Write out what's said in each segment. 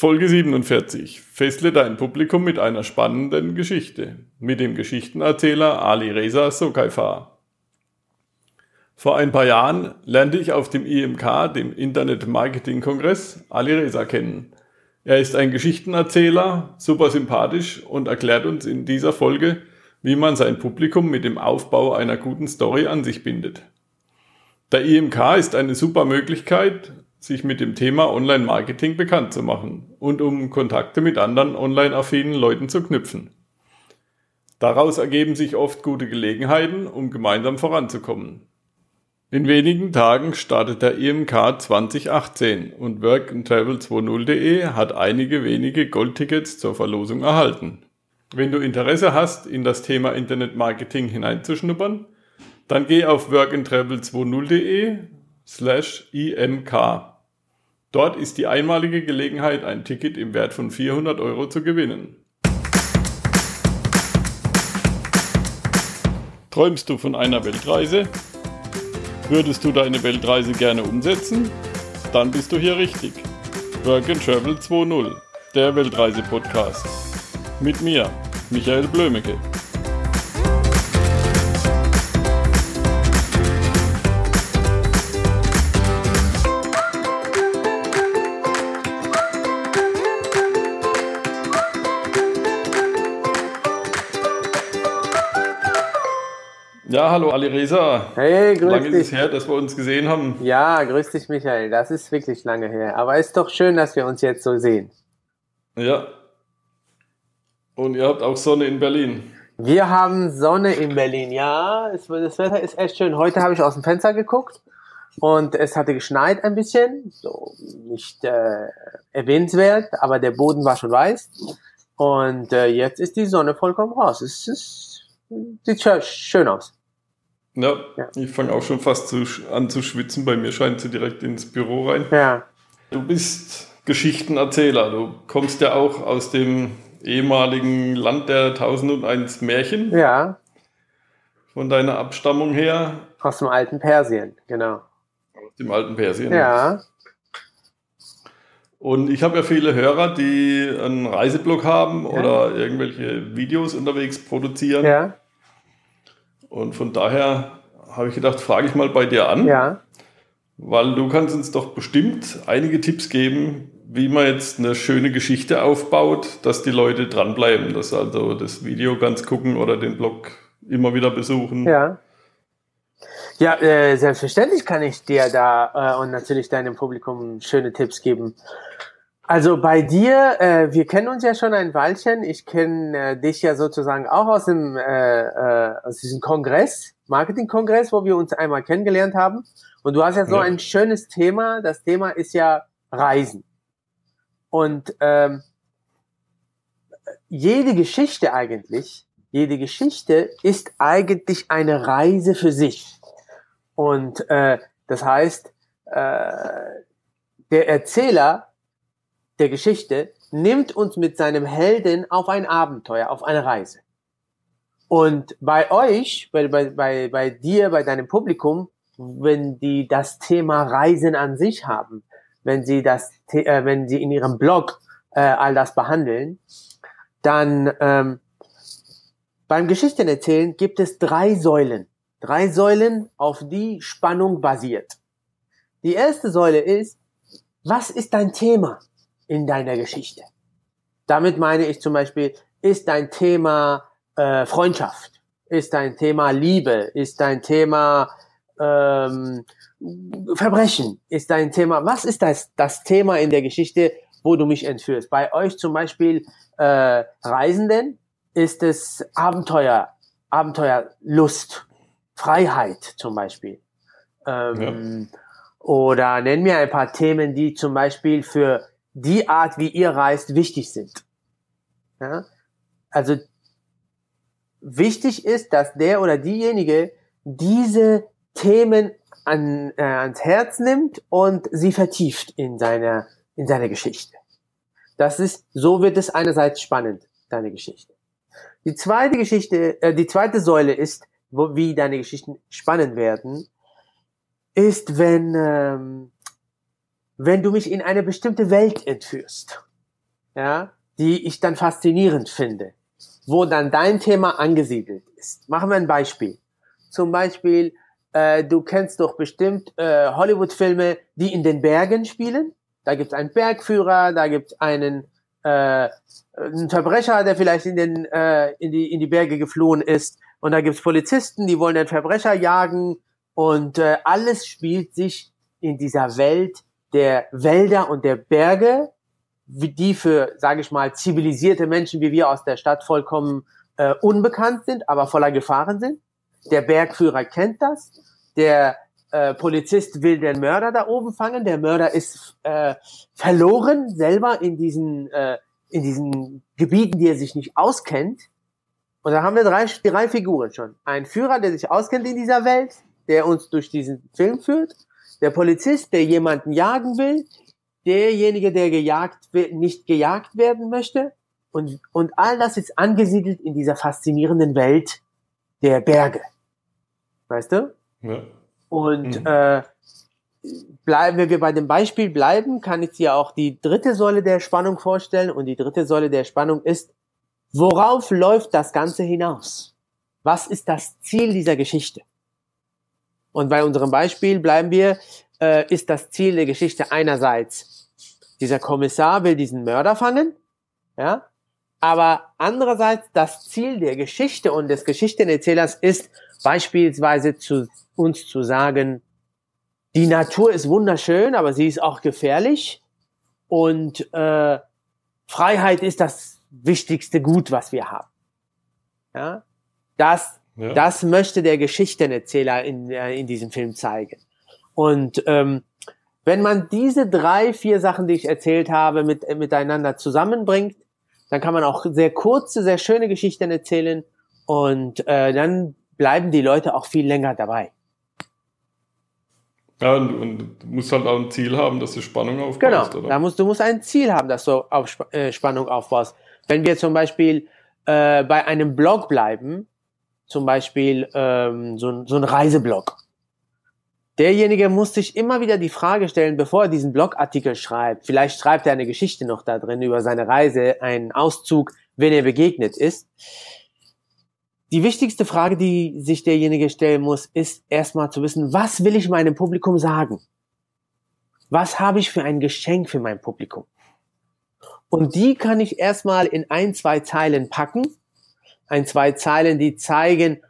Folge 47. Fessle dein Publikum mit einer spannenden Geschichte. Mit dem Geschichtenerzähler Ali Reza Sokaifar. Vor ein paar Jahren lernte ich auf dem IMK, dem Internet Marketing Kongress, Ali Reza kennen. Er ist ein Geschichtenerzähler, super sympathisch und erklärt uns in dieser Folge, wie man sein Publikum mit dem Aufbau einer guten Story an sich bindet. Der IMK ist eine super Möglichkeit, sich mit dem Thema Online-Marketing bekannt zu machen und um Kontakte mit anderen online-affinen Leuten zu knüpfen. Daraus ergeben sich oft gute Gelegenheiten, um gemeinsam voranzukommen. In wenigen Tagen startet der IMK 2018 und workandtravel20.de hat einige wenige Goldtickets zur Verlosung erhalten. Wenn du Interesse hast, in das Thema Internetmarketing hineinzuschnuppern, dann geh auf workandtravel20.de slash IMK. Dort ist die einmalige Gelegenheit, ein Ticket im Wert von 400 Euro zu gewinnen. Träumst du von einer Weltreise? Würdest du deine Weltreise gerne umsetzen? Dann bist du hier richtig. Work and Travel 2.0, der Weltreise-Podcast. Mit mir, Michael Blömecke. Ja, hallo Ali Reza. Hey, grüß Lange dich. ist es her, dass wir uns gesehen haben. Ja, grüß dich, Michael. Das ist wirklich lange her. Aber ist doch schön, dass wir uns jetzt so sehen. Ja. Und ihr habt auch Sonne in Berlin. Wir haben Sonne in Berlin. Ja, es, das Wetter ist echt schön. Heute habe ich aus dem Fenster geguckt und es hatte geschneit ein bisschen. So nicht äh, erwähnenswert, aber der Boden war schon weiß. Und äh, jetzt ist die Sonne vollkommen raus. Es ist, sieht schön aus. Ja, Ja. ich fange auch schon fast zu, an zu schwitzen. Bei mir scheint sie direkt ins Büro rein. Ja, Du bist Geschichtenerzähler. Du kommst ja auch aus dem ehemaligen Land der 1001 Märchen. ja, Von deiner Abstammung her, aus dem alten Persien, genau. aus dem alten Persien. Ja, Und ich habe ja viele Hörer, die einen Reiseblog haben Ja. oder irgendwelche Videos unterwegs produzieren. ja, Und von daher habe ich gedacht, frage ich mal bei dir an. ja. Weil du kannst uns doch bestimmt einige Tipps geben, wie man jetzt eine schöne Geschichte aufbaut, dass die Leute dranbleiben, dass also das Video ganz gucken oder den Blog immer wieder besuchen. Ja. Ja, äh, selbstverständlich kann ich dir da äh, und natürlich deinem Publikum schöne Tipps geben. Also bei dir, äh, wir kennen uns ja schon ein Weilchen. Ich kenne äh, dich ja sozusagen auch aus dem äh, äh, aus diesem Kongress, Marketing-Kongress, wo wir uns einmal kennengelernt haben. Und du hast ja so Ja. ein schönes Thema. Das Thema ist ja Reisen. Und ähm, jede Geschichte eigentlich, jede Geschichte ist eigentlich eine Reise für sich. Und äh, das heißt, äh, der Erzähler der Geschichte nimmt uns mit seinem Helden auf ein Abenteuer, auf eine Reise. Und bei euch, bei, bei, bei, dir, bei deinem Publikum, wenn die das Thema Reisen an sich haben, wenn sie das, äh, wenn sie in ihrem Blog äh, all das behandeln, dann ähm, beim Geschichtenerzählen gibt es drei Säulen. Drei Säulen, auf die Spannung basiert. Die erste Säule ist, was ist dein Thema in deiner Geschichte? Damit meine ich zum Beispiel, ist dein Thema äh, Freundschaft? Ist dein Thema Liebe? Ist dein Thema ähm, Verbrechen? Ist dein Thema, was ist das, das Thema in der Geschichte, wo du mich entführst? Bei euch zum Beispiel äh, Reisenden ist es Abenteuer, Abenteuerlust, Freiheit zum Beispiel. Ähm, Oder nenn mir ein paar Themen, die zum Beispiel für die Art, wie ihr reist, wichtig sind. Ja? Also wichtig ist, dass der oder diejenige diese Themen an, äh, ans Herz nimmt und sie vertieft in seiner in seiner Geschichte. Das ist so wird es einerseits spannend deine Geschichte. Die zweite Geschichte, äh, die zweite Säule ist, wo, wie deine Geschichten spannend werden, ist, wenn, ähm, wenn du mich in eine bestimmte Welt entführst. ja, die ich dann faszinierend finde, wo dann dein Thema angesiedelt ist. Machen wir ein Beispiel. Zum Beispiel, äh, du kennst doch bestimmt äh, Hollywood-Filme, die in den Bergen spielen. Da gibt es einen Bergführer, da gibt es einen, äh, einen Verbrecher, der vielleicht in, den, äh, in, die, in die Berge geflohen ist. Und da gibt es Polizisten, die wollen den Verbrecher jagen. Und äh, alles spielt sich in dieser Welt der Wälder und der Berge, die für, sage ich mal, zivilisierte Menschen wie wir aus der Stadt vollkommen äh, unbekannt sind, aber voller Gefahren sind. Der Bergführer kennt das. Der äh, Polizist will den Mörder da oben fangen. Der Mörder ist äh, verloren selber in diesen, äh, in diesen Gebieten, die er sich nicht auskennt. Und da haben wir drei, drei Figuren schon. Ein Führer, der sich auskennt in dieser Welt, der uns durch diesen Film führt. Der Polizist, der jemanden jagen will. Derjenige, der gejagt nicht gejagt werden möchte. Und, und all das ist angesiedelt in dieser faszinierenden Welt der Berge. Weißt du? Ja. Und mhm. äh, bleiben, wenn wir bei dem Beispiel bleiben, kann ich dir auch die dritte Säule der Spannung vorstellen. Und die dritte Säule der Spannung ist, worauf läuft das Ganze hinaus? Was ist das Ziel dieser Geschichte? Und bei unserem Beispiel bleiben wir, äh, ist das Ziel der Geschichte einerseits, dieser Kommissar will diesen Mörder fangen, ja, aber andererseits das Ziel der Geschichte und des Geschichtenerzählers ist beispielsweise zu uns zu sagen, die Natur ist wunderschön, aber sie ist auch gefährlich und äh, Freiheit ist das wichtigste Gut, was wir haben. Ja, das, ja. das möchte der Geschichtenerzähler in, äh, in diesem Film zeigen. Und ähm, wenn man diese drei, vier Sachen, die ich erzählt habe, mit, äh, miteinander zusammenbringt, dann kann man auch sehr kurze, sehr schöne Geschichten erzählen und äh, dann bleiben die Leute auch viel länger dabei. Ja, und, und, du musst halt auch ein Ziel haben, dass du Spannung aufbaust. Genau, oder? Da musst, du musst ein Ziel haben, dass du auf äh, Spannung aufbaust. Wenn wir zum Beispiel äh, bei einem Blog bleiben, zum Beispiel ähm, so, so ein Reiseblog. Derjenige muss sich immer wieder die Frage stellen, bevor er diesen Blogartikel schreibt. Vielleicht schreibt er eine Geschichte noch da drin über seine Reise, einen Auszug, wenn er begegnet ist die wichtigste Frage, die sich derjenige stellen muss, ist erstmal zu wissen, was will ich meinem Publikum sagen? Was habe ich für ein Geschenk für mein Publikum? Und die kann ich erstmal in ein, zwei Zeilen packen. Ein, zwei Zeilen, die zeigen,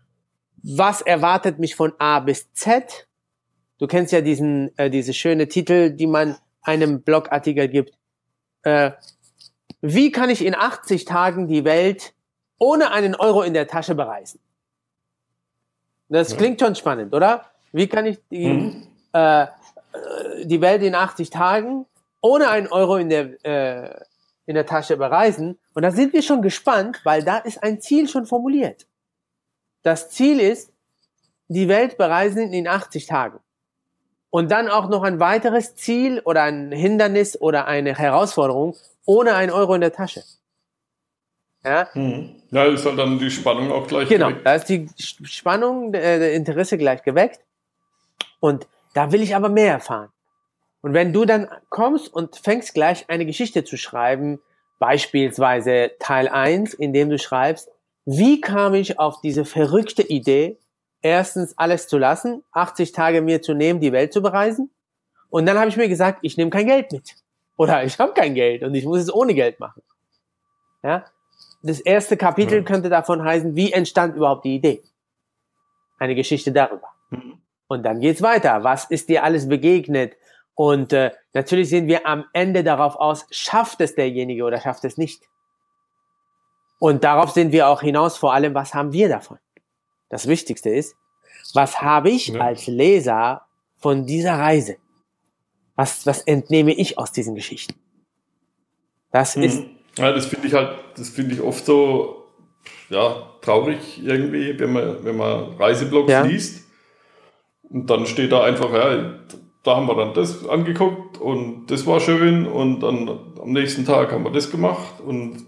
was erwartet mich von A bis Z. Du kennst ja diesen, äh, diese schöne Titel, die man einem Blogartikel gibt. Äh, wie kann ich in 80 Tagen die Welt ohne einen Euro in der Tasche bereisen. Das ja. klingt schon spannend, oder? Wie kann ich die, mhm. äh, die Welt in 80 Tagen ohne einen Euro in der, äh, in der Tasche bereisen? Und da sind wir schon gespannt, weil da ist ein Ziel schon formuliert. Das Ziel ist, die Welt bereisen in 80 Tagen. Und dann auch noch ein weiteres Ziel oder ein Hindernis oder eine Herausforderung ohne einen Euro in der Tasche. Ja, hm. ja ist halt dann die Spannung auch gleich genau, geweckt. Genau, da ist die Spannung, äh, der Interesse gleich geweckt. Und da will ich aber mehr erfahren. Und wenn du dann kommst und fängst gleich eine Geschichte zu schreiben, beispielsweise Teil 1, in dem du schreibst, wie kam ich auf diese verrückte Idee, erstens alles zu lassen, 80 Tage mir zu nehmen, die Welt zu bereisen? Und dann habe ich mir gesagt, ich nehme kein Geld mit. Oder ich habe kein Geld und ich muss es ohne Geld machen. Ja? das erste Kapitel könnte davon heißen, wie entstand überhaupt die Idee? Eine Geschichte darüber. Mhm. Und dann geht's weiter. Was ist dir alles begegnet? Und äh, natürlich sind wir am Ende darauf aus, schafft es derjenige oder schafft es nicht. Und darauf sind wir auch hinaus, vor allem, was haben wir davon? Das Wichtigste ist, was habe ich ja. als Leser von dieser Reise? Was, was entnehme ich aus diesen Geschichten? Das mhm. ist ja, das finde ich halt, das finde ich oft so, ja, traurig irgendwie, wenn man, wenn man Reiseblogs ja. liest. Und dann steht da einfach, ja, da haben wir dann das angeguckt und das war schön und dann am nächsten Tag haben wir das gemacht und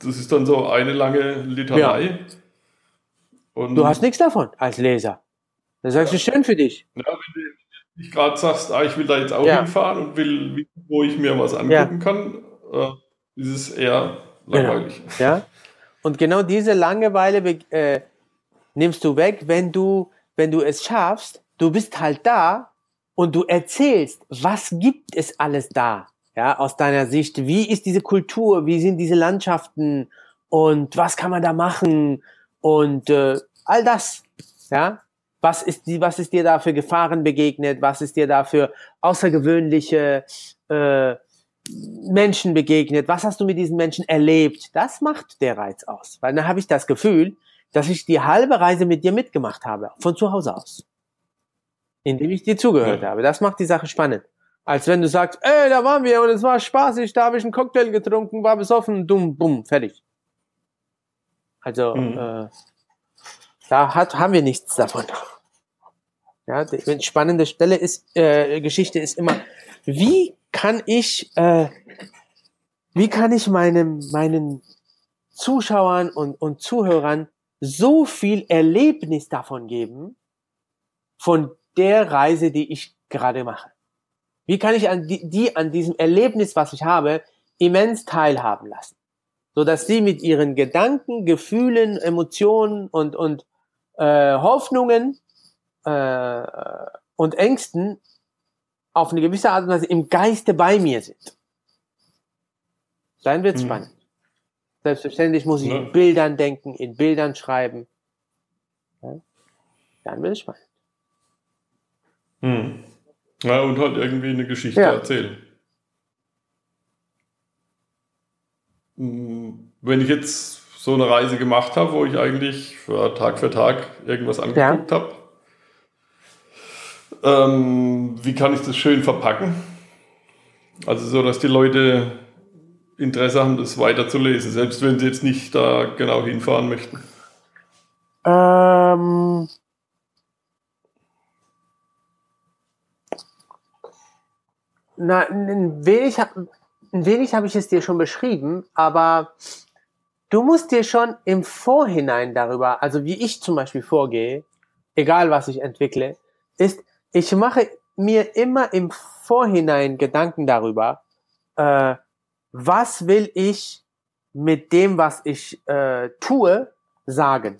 das ist dann so eine lange Litanei. Ja. Und du hast nichts davon als Leser. Das sagst ja. du schön für dich. Ja, wenn du nicht gerade sagst, ah, ich will da jetzt auch ja. hinfahren und will, wo ich mir was angucken kann, äh, ist es eher langweilig. Genau. Ja. Und genau diese Langeweile äh, nimmst du weg, wenn du, wenn du es schaffst, du bist halt da und du erzählst, was gibt es alles da? Ja, aus deiner Sicht, wie ist diese Kultur, wie sind diese Landschaften? Und was kann man da machen? Und äh, all das, ja, was ist die, was ist dir da für Gefahren begegnet, was ist dir da für außergewöhnliche äh, Menschen begegnet, was hast du mit diesen Menschen erlebt? Das macht der Reiz aus, weil dann habe ich das Gefühl, dass ich die halbe Reise mit dir mitgemacht habe, von zu Hause aus, indem ich dir zugehört ja. habe. Das macht die Sache spannend. Als wenn du sagst, ey, da waren wir und es war spaßig, da habe ich einen Cocktail getrunken, war besoffen, dumm, bumm, fertig. Also, mhm. äh, da hat, haben wir nichts davon. Ja, die spannende Stelle ist, äh, Geschichte ist immer, wie kann ich, äh, wie kann ich meinem, meinen Zuschauern und, und Zuhörern so viel Erlebnis davon geben, von der Reise, die ich gerade mache? Wie kann ich an die, die an diesem Erlebnis, was ich habe, immens teilhaben lassen? So dass sie mit ihren Gedanken, Gefühlen, Emotionen und, und äh, Hoffnungen äh, und Ängsten auf eine gewisse Art und Weise im Geiste bei mir sind. Dann wird's mhm. spannend. Selbstverständlich muss ich ja. in Bildern denken, in Bildern schreiben. Ja? Dann wird es spannend. Mhm. Ja, und halt irgendwie eine Geschichte ja. erzählen. Hm, wenn ich jetzt so eine Reise gemacht habe, wo ich eigentlich für Tag für Tag irgendwas angeguckt ja. habe, ähm, wie kann ich das schön verpacken? Also so, dass die Leute Interesse haben, das weiterzulesen, selbst wenn sie jetzt nicht da genau hinfahren möchten. Ähm, na, ein wenig, ein wenig habe ich es dir schon beschrieben, aber du musst dir schon im Vorhinein darüber, also wie ich zum Beispiel vorgehe, egal was ich entwickle, ist, ich mache mir immer im Vorhinein Gedanken darüber, äh, was will ich mit dem, was ich äh, tue, sagen.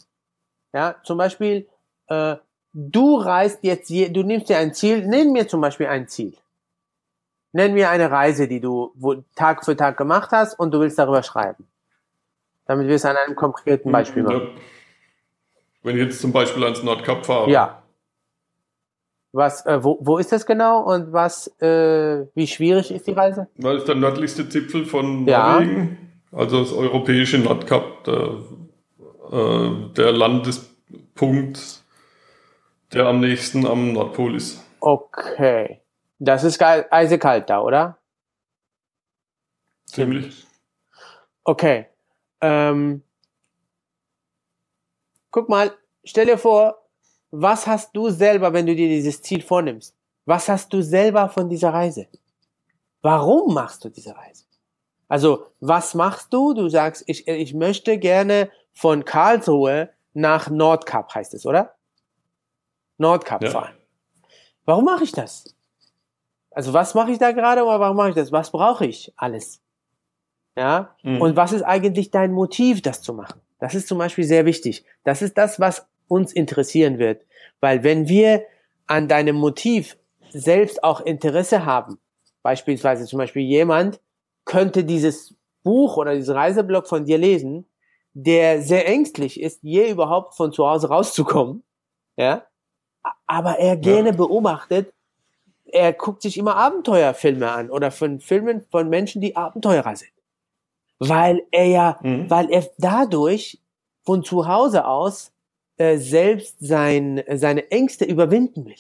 Ja, zum Beispiel, äh, du reist jetzt, je, du nimmst dir ein Ziel, nenn mir zum Beispiel ein Ziel. Nenn mir eine Reise, die du wo, Tag für Tag gemacht hast und du willst darüber schreiben. Damit wir es an einem konkreten Beispiel machen. Wenn ich jetzt zum Beispiel ans Nordkap fahre. Ja. Was, äh, wo, wo ist das genau und was, äh, wie schwierig ist die Reise? Das ist der nördlichste Zipfel von ja. Norwegen, also das europäische Nordkap, der, äh, der Landespunkt, der am nächsten am Nordpol ist. Okay. Das ist eisekalt da, oder? Ziemlich. Okay. Ähm, guck mal, stell dir vor, was hast du selber, wenn du dir dieses Ziel vornimmst? Was hast du selber von dieser Reise? Warum machst du diese Reise? Also, was machst du? Du sagst, ich, ich möchte gerne von Karlsruhe nach Nordkap, heißt es, oder? Nordkap ja. fahren. Warum mache ich das? Also, was mache ich da gerade oder warum mache ich das? Was brauche ich alles? Ja? Mhm. Und was ist eigentlich dein Motiv, das zu machen? Das ist zum Beispiel sehr wichtig. Das ist das, was uns interessieren wird. Weil wenn wir an deinem Motiv selbst auch Interesse haben, beispielsweise zum Beispiel jemand könnte dieses Buch oder diesen Reiseblog von dir lesen, der sehr ängstlich ist, je überhaupt von zu Hause rauszukommen, ja, aber er gerne ja. beobachtet, er guckt sich immer Abenteuerfilme an oder von Filmen von Menschen, die Abenteurer sind. Weil er ja, mhm. weil er dadurch von zu Hause aus äh, selbst sein, seine Ängste überwinden will.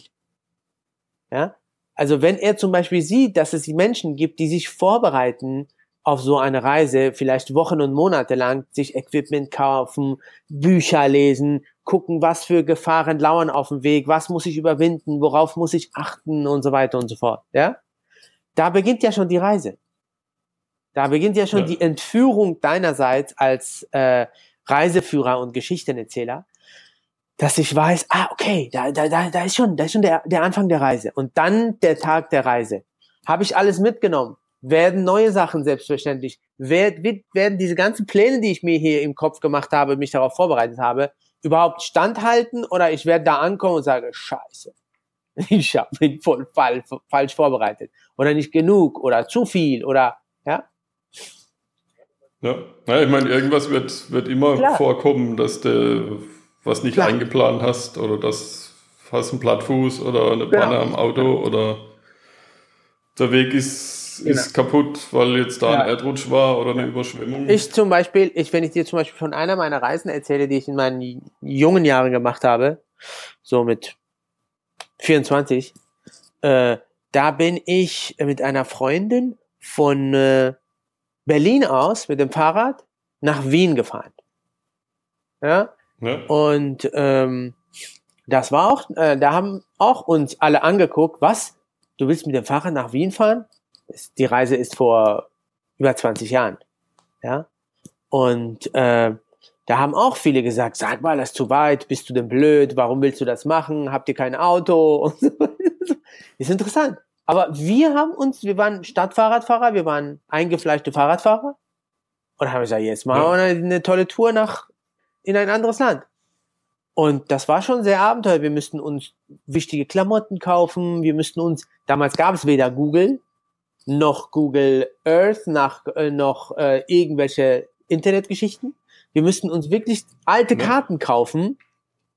Ja? Also wenn er zum Beispiel sieht, dass es Menschen gibt, die sich vorbereiten auf so eine Reise, vielleicht Wochen und Monate lang, sich Equipment kaufen, Bücher lesen, gucken, was für Gefahren lauern auf dem Weg, was muss ich überwinden, worauf muss ich achten und so weiter und so fort. Ja? Da beginnt ja schon die Reise. Da beginnt ja schon ja. die Entführung deinerseits als äh, Reiseführer und Geschichtenerzähler, dass ich weiß, ah, okay, da, da, da, da ist schon, da ist schon der, der Anfang der Reise. Und dann der Tag der Reise. Habe ich alles mitgenommen? werden neue Sachen selbstverständlich, werd, werden diese ganzen Pläne, die ich mir hier im Kopf gemacht habe, mich darauf vorbereitet habe, überhaupt standhalten oder ich werde da ankommen und sage, scheiße, ich habe mich voll falsch, falsch vorbereitet oder nicht genug oder zu viel oder ja. Ja, ja ich meine, irgendwas wird, wird immer Klar. vorkommen, dass du was nicht Klar. eingeplant hast oder das hast einen Plattfuß oder eine Panne genau. am Auto oder der Weg ist, genau. ist kaputt, weil jetzt da ja. ein Erdrutsch war oder eine Überschwemmung. Ich zum Beispiel, ich, wenn ich dir zum Beispiel von einer meiner Reisen erzähle, die ich in meinen jungen Jahren gemacht habe, so mit 24, äh, da bin ich mit einer Freundin von äh, Berlin aus mit dem Fahrrad nach Wien gefahren. Ja. ja. Und ähm, das war auch, äh, da haben auch uns alle angeguckt, was? Du willst mit dem Fahrrad nach Wien fahren? Die Reise ist vor über 20 Jahren. Ja. Und äh, da haben auch viele gesagt, sag mal, das ist zu weit, bist du denn blöd, warum willst du das machen, habt ihr kein Auto? Und so. Ist interessant. Aber wir haben uns, wir waren Stadtfahrradfahrer, wir waren eingefleischte Fahrradfahrer und haben gesagt, jetzt machen wir eine, eine tolle Tour nach, in ein anderes Land. Und das war schon sehr abenteuerlich. Wir müssten uns wichtige Klamotten kaufen. Wir müssten uns, damals gab es weder Google noch Google Earth, nach, äh, noch äh, irgendwelche Internetgeschichten. Wir müssten uns wirklich alte Karten kaufen,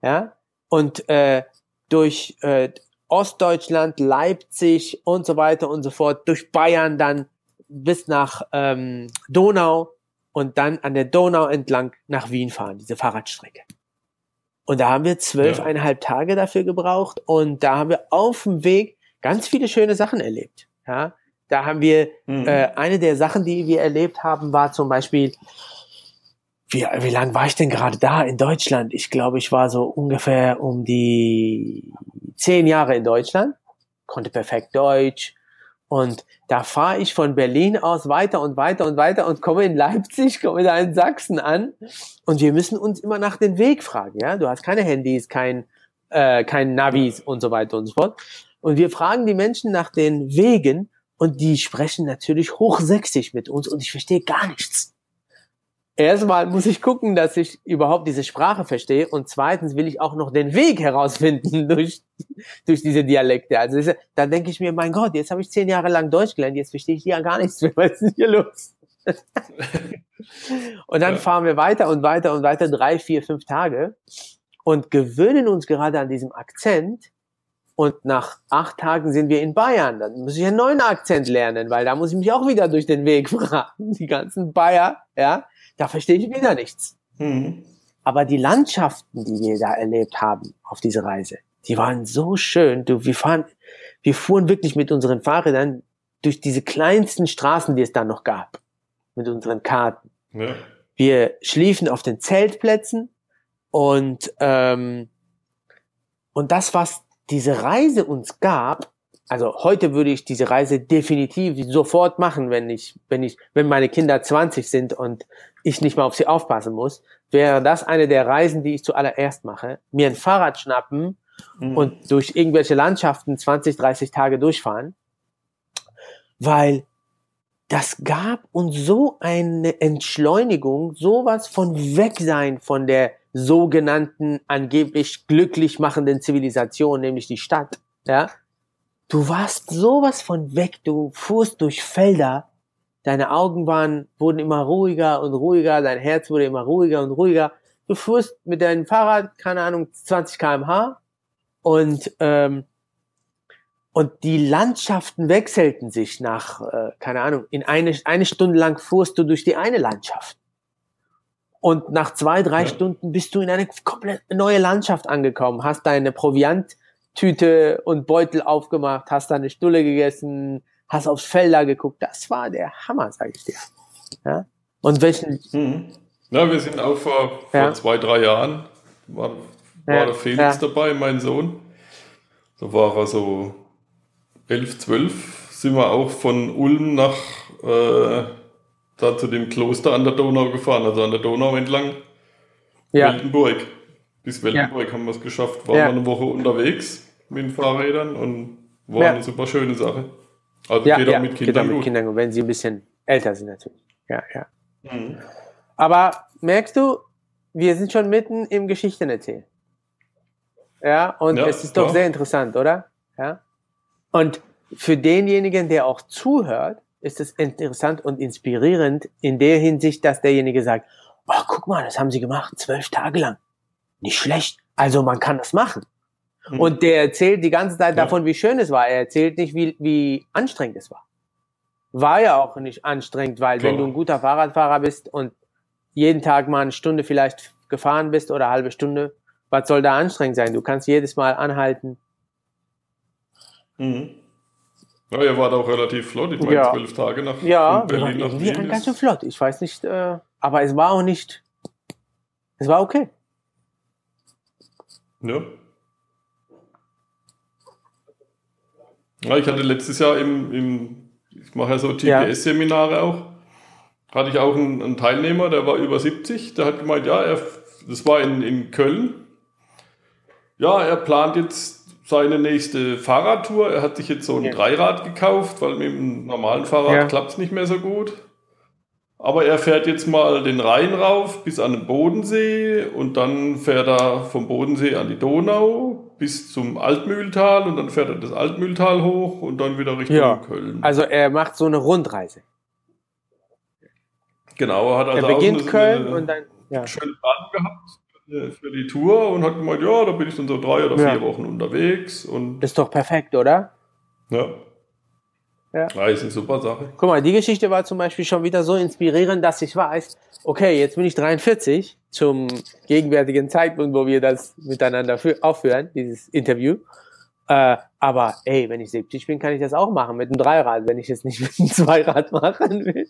ja, und äh, durch äh, Ostdeutschland, Leipzig und so weiter und so fort, durch Bayern dann bis nach ähm, Donau und dann an der Donau entlang nach Wien fahren, diese Fahrradstrecke. Und da haben wir zwölfeinhalb ja. Tage dafür gebraucht und da haben wir auf dem Weg ganz viele schöne Sachen erlebt. Ja, da haben wir mhm. äh, eine der Sachen, die wir erlebt haben, war zum Beispiel wie, wie lang war ich denn gerade da in Deutschland? Ich glaube, ich war so ungefähr um die zehn Jahre in Deutschland, konnte perfekt Deutsch. Und da fahre ich von Berlin aus weiter und weiter und weiter und komme in Leipzig, komme da in Sachsen an. Und wir müssen uns immer nach den Weg fragen. Ja, du hast keine Handys, kein, äh, kein Navis und so weiter und so fort. Und wir fragen die Menschen nach den Wegen und die sprechen natürlich hochsächsisch mit uns und ich verstehe gar nichts erstmal muss ich gucken, dass ich überhaupt diese Sprache verstehe und zweitens will ich auch noch den Weg herausfinden durch, durch diese Dialekte. Also dann denke ich mir, mein Gott, jetzt habe ich zehn Jahre lang Deutsch gelernt, jetzt verstehe ich ja gar nichts mehr. Was ist denn hier los? und dann ja. fahren wir weiter und weiter und weiter, drei, vier, fünf Tage und gewöhnen uns gerade an diesem Akzent. Und nach acht Tagen sind wir in Bayern. Dann muss ich einen neuen Akzent lernen, weil da muss ich mich auch wieder durch den Weg fragen. Die ganzen Bayer, ja, da verstehe ich wieder nichts. Mhm. Aber die Landschaften, die wir da erlebt haben auf dieser Reise, die waren so schön. Du, wir fahren, wir fuhren wirklich mit unseren Fahrrädern durch diese kleinsten Straßen, die es da noch gab, mit unseren Karten. Ja. Wir schliefen auf den Zeltplätzen und ähm, und das, was diese Reise uns gab, also heute würde ich diese Reise definitiv sofort machen, wenn ich, wenn ich, wenn meine Kinder 20 sind und ich nicht mal auf sie aufpassen muss, wäre das eine der Reisen, die ich zuallererst mache. Mir ein Fahrrad schnappen mhm. und durch irgendwelche Landschaften 20, 30 Tage durchfahren, weil das gab uns so eine Entschleunigung, sowas von Wegsein von der sogenannten angeblich glücklich machenden Zivilisation, nämlich die Stadt, ja, Du warst sowas von weg, du fuhrst durch Felder, deine Augen waren, wurden immer ruhiger und ruhiger, dein Herz wurde immer ruhiger und ruhiger. Du fuhrst mit deinem Fahrrad, keine Ahnung, 20 kmh und, ähm, und die Landschaften wechselten sich nach, äh, keine Ahnung, in eine, eine Stunde lang fuhrst du durch die eine Landschaft. Und nach zwei, drei ja. Stunden bist du in eine komplett neue Landschaft angekommen, hast deine Proviant, Tüte und Beutel aufgemacht, hast da eine Stulle gegessen, hast aufs Felder geguckt. Das war der Hammer, sag ich dir. Ja? Und welchen. Mhm. Ja, wir sind auch vor, vor ja. zwei, drei Jahren, war, war ja. der Felix dabei, mein Sohn. Da war er so elf, zwölf, sind wir auch von Ulm nach äh, da zu dem Kloster an der Donau gefahren, also an der Donau entlang. Ja. Weltenburg. Bis Weltenburg haben wir es geschafft. Waren wir eine Woche unterwegs mit den Fahrrädern und war ja. eine super schöne Sache. Also ja, geht ja, mit Kindern geht auch mit gut. Kindern, wenn sie ein bisschen älter sind natürlich. Ja, ja. Mhm. Aber merkst du, wir sind schon mitten im Geschichten erzählen. Ja, und ja, es ist doch sehr interessant, oder? Ja. Und für denjenigen, der auch zuhört, ist es interessant und inspirierend in der Hinsicht, dass derjenige sagt, oh, guck mal, das haben sie gemacht, zwölf Tage lang. Nicht schlecht. Also man kann das machen. Mhm. Und der erzählt die ganze Zeit ja. davon, wie schön es war. Er erzählt nicht, wie, wie anstrengend es war. War ja auch nicht anstrengend, weil Klar. wenn du ein guter Fahrradfahrer bist und jeden Tag mal eine Stunde vielleicht gefahren bist oder eine halbe Stunde, was soll da anstrengend sein? Du kannst jedes Mal anhalten. Mhm. Ja, ihr wart auch relativ flott. Ich meine, ja. zwölf Tage nach ja, Berlin nach Wien. Ja, ganz schön flott. Ich weiß nicht, äh, aber es war auch nicht, es war okay. Ja. Ja, ich hatte letztes Jahr im, im ich mache ja so GPS-Seminare auch, hatte ich auch einen, einen, Teilnehmer, der war über 70, der hat gemeint, ja, er, das war in, in Köln. Ja, er plant jetzt seine nächste Fahrradtour. Er hat sich jetzt so ein ja. Dreirad gekauft, weil mit dem normalen Fahrrad ja. klappt es nicht mehr so gut. Aber er fährt jetzt mal den Rhein rauf bis an den Bodensee und dann fährt er vom Bodensee an die Donau bis zum Altmühltal und dann fährt er das Altmühltal hoch und dann wieder Richtung ja. Köln. Also er macht so eine Rundreise. Genau, er hat also er beginnt eine, Köln und dann ja. schöne Bahn gehabt für die Tour und hat gemeint, ja, da bin ich dann so drei oder vier ja. Wochen unterwegs. Und das ist doch perfekt, oder? Ja. Ja. ja, ist eine super Sache. Guck mal, die Geschichte war zum Beispiel schon wieder so inspirierend, dass ich weiß, okay, jetzt bin ich 43 zum gegenwärtigen Zeitpunkt, wo wir das miteinander aufführen, dieses Interview. Äh, aber ey, wenn ich 70 bin, kann ich das auch machen mit einem Dreirad, wenn ich es nicht mit einem Zweirad machen will.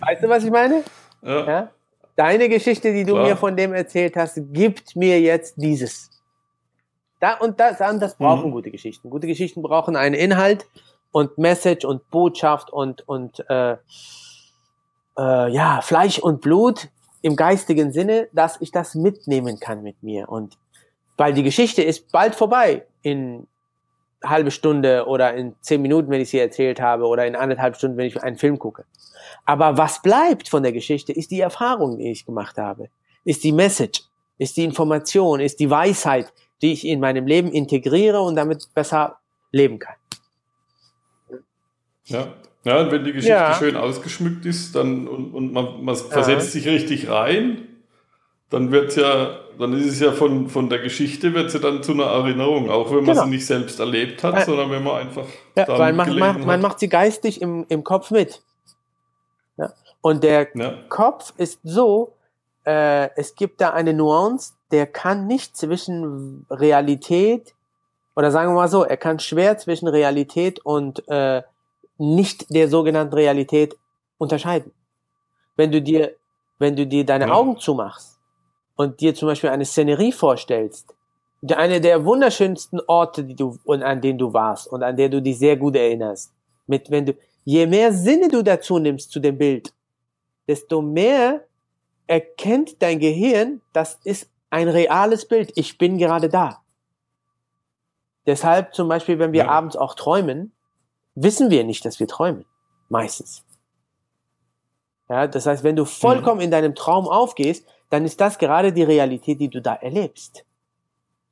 Weißt du, was ich meine? Ja. ja? Deine Geschichte, die du Klar. mir von dem erzählt hast, gibt mir jetzt dieses. Da und das, das brauchen mhm. gute Geschichten. Gute Geschichten brauchen einen Inhalt und Message und Botschaft und und äh, äh, ja Fleisch und Blut im geistigen Sinne, dass ich das mitnehmen kann mit mir und weil die Geschichte ist bald vorbei in halbe Stunde oder in zehn Minuten, wenn ich sie erzählt habe oder in anderthalb Stunden, wenn ich einen Film gucke. Aber was bleibt von der Geschichte, ist die Erfahrung, die ich gemacht habe, ist die Message, ist die Information, ist die Weisheit, die ich in meinem Leben integriere und damit besser leben kann. Ja, ja und wenn die Geschichte ja. schön ausgeschmückt ist dann, und, und man, man versetzt sich richtig rein, dann wird ja, dann ist es ja von, von der Geschichte wird sie dann zu einer Erinnerung, auch wenn man genau. sie nicht selbst erlebt hat, äh, sondern wenn man einfach. Ja, weil man, man, man macht sie geistig im, im Kopf mit. Und der ja. Kopf ist so, äh, es gibt da eine Nuance, der kann nicht zwischen Realität, oder sagen wir mal so, er kann schwer zwischen Realität und äh, nicht der sogenannten Realität unterscheiden. Wenn du dir, wenn du dir deine ja. Augen zumachst und dir zum Beispiel eine Szenerie vorstellst, eine der wunderschönsten Orte, die du, an denen du warst und an der du dich sehr gut erinnerst, mit, wenn du, je mehr Sinne du dazu nimmst zu dem Bild, desto mehr erkennt dein Gehirn, das ist ein reales Bild. Ich bin gerade da. Deshalb zum Beispiel, wenn wir ja. abends auch träumen, wissen wir nicht, dass wir träumen. Meistens. Ja, das heißt, wenn du vollkommen mhm. in deinem Traum aufgehst, dann ist das gerade die Realität, die du da erlebst.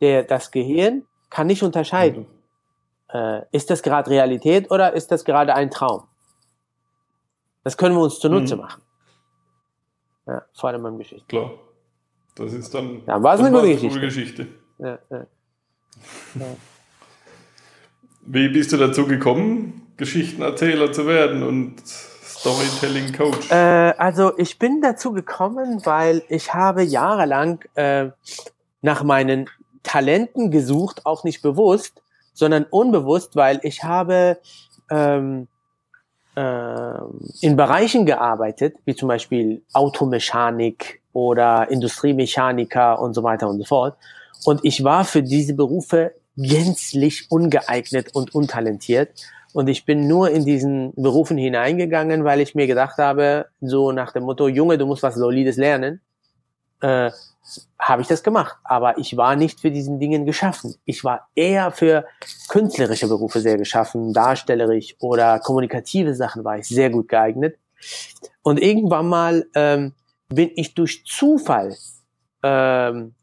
Der, das Gehirn kann nicht unterscheiden. Mhm. Äh, ist das gerade Realität oder ist das gerade ein Traum? Das können wir uns zunutze mhm. machen. Ja, vor allem beim Geschichte. Klar. Das ist dann war es eine gute Geschichte. Geschichte. Ja, ja. Wie bist du dazu gekommen, Geschichtenerzähler zu werden und Storytelling Coach? Äh, also ich bin dazu gekommen, weil ich habe jahrelang äh, nach meinen Talenten gesucht, auch nicht bewusst, sondern unbewusst, weil ich habe ähm, äh, in Bereichen gearbeitet, wie zum Beispiel Automechanik oder Industriemechaniker und so weiter und so fort. Und ich war für diese Berufe gänzlich ungeeignet und untalentiert. Und ich bin nur in diesen Berufen hineingegangen, weil ich mir gedacht habe, so nach dem Motto, Junge, du musst was Solides lernen. äh, habe ich das gemacht. Aber ich war nicht für diesen Dingen geschaffen. Ich war eher für künstlerische Berufe sehr geschaffen, darstellerisch oder kommunikative Sachen war ich sehr gut geeignet. Und irgendwann mal ähm, bin ich durch Zufall, ähm,